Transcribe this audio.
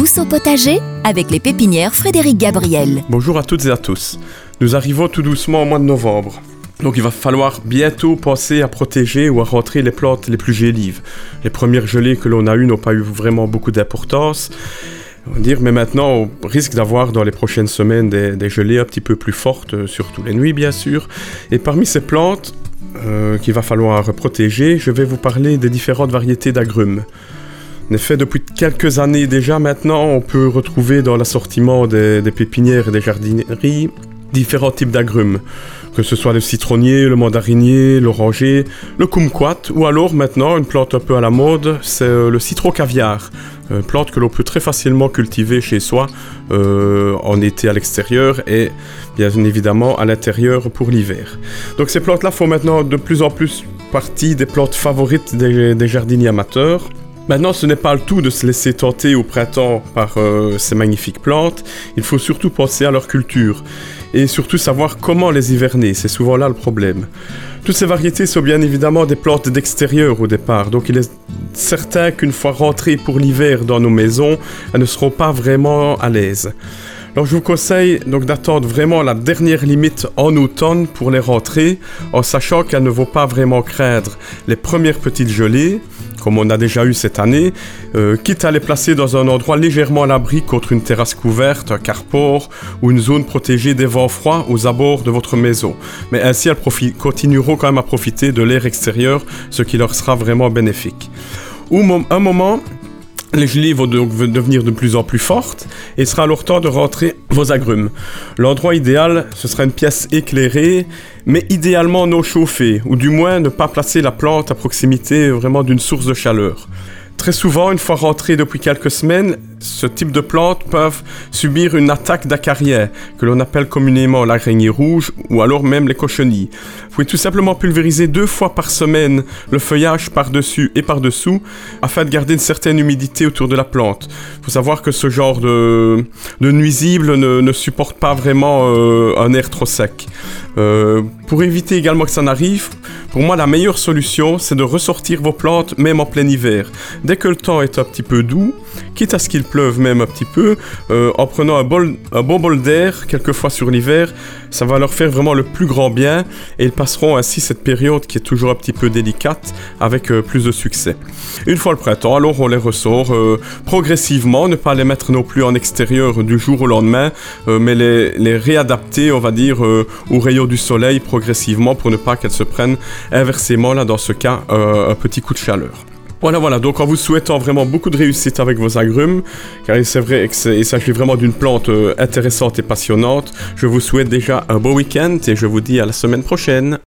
douce au potager avec les pépinières Frédéric Gabriel. Bonjour à toutes et à tous. Nous arrivons tout doucement au mois de novembre. Donc il va falloir bientôt penser à protéger ou à rentrer les plantes les plus gélives. Les premières gelées que l'on a eues n'ont pas eu vraiment beaucoup d'importance. On va mais maintenant, on risque d'avoir dans les prochaines semaines des, gelées un petit peu plus fortes, surtout les nuits bien sûr. Et parmi ces plantes euh, qu'il va falloir protéger, je vais vous parler des différentes variétés d'agrumes. En effet, depuis quelques années déjà maintenant, on peut retrouver dans l'assortiment des, pépinières et des jardineries différents types d'agrumes, que ce soit le citronnier, le mandarinier, l'oranger, le kumquat, ou alors maintenant une plante un peu à la mode, c'est euh, le citro-caviar, une plante que l'on peut très facilement cultiver chez soi euh, en été à l'extérieur et bien évidemment à l'intérieur pour l'hiver. Donc ces plantes-là font maintenant de plus en plus partie des plantes favorites des jardiniers amateurs. Maintenant, ce n'est pas le tout de se laisser tenter au printemps par euh, ces magnifiques plantes. Il faut surtout penser à leur culture et surtout savoir comment les hiverner. C'est souvent là le problème. Toutes ces variétés sont bien évidemment des plantes d'extérieur au départ, donc il est certain qu'une fois rentrées pour l'hiver dans nos maisons, elles ne seront pas vraiment à l'aise. Alors je vous conseille donc d'attendre vraiment la dernière limite en automne pour les rentrer, en sachant qu'elles ne vont pas vraiment craindre les premières petites gelées, comme on a déjà eu cette année, euh, quitte à les placer dans un endroit légèrement à l'abri contre une terrasse couverte, un carport ou une zone protégée des vents froids aux abords de votre maison. Mais ainsi, elles continueront quand même à profiter de l'air extérieur, ce qui leur sera vraiment bénéfique. Ou un moment, les gelées vont donc devenir de plus en plus fortes et sera alors temps de rentrer vos agrumes. L'endroit idéal, ce sera une pièce éclairée, mais idéalement non chauffée, ou du moins ne pas placer la plante à proximité vraiment d'une source de chaleur. Très souvent, une fois rentrée depuis quelques semaines, ce type de plantes peuvent subir une attaque d'acariens, que l'on appelle communément l'araignée rouge ou alors même les cochenilles. Vous pouvez tout simplement pulvériser deux fois par semaine le feuillage par-dessus et par-dessous afin de garder une certaine humidité autour de la plante. Il faut savoir que ce genre de, de nuisible ne, supporte pas vraiment euh, un air trop sec. Euh, pour éviter également que ça n'arrive, pour moi la meilleure solution c'est de ressortir vos plantes même en plein hiver. Dès que le temps est un petit peu doux, quitte à ce qu'il pleuve même un petit peu, euh, en prenant un, bon bol d'air, quelquefois sur l'hiver, ça va leur faire vraiment le plus grand bien et ils passeront ainsi cette période qui est toujours un petit peu délicate avec euh, plus de succès. Une fois le printemps, alors on les ressort euh, progressivement, ne pas les mettre non plus en extérieur du jour au lendemain, mais les, les, réadapter, on va dire, au rayon du soleil progressivement pour ne pas qu'elles se prennent inversement, là dans ce cas, un petit coup de chaleur. Voilà, voilà, donc en vous souhaitant vraiment beaucoup de réussite avec vos agrumes, car c'est vrai qu'il s'agit vraiment d'une plante euh, intéressante et passionnante, je vous souhaite déjà un beau week-end et je vous dis à la semaine prochaine.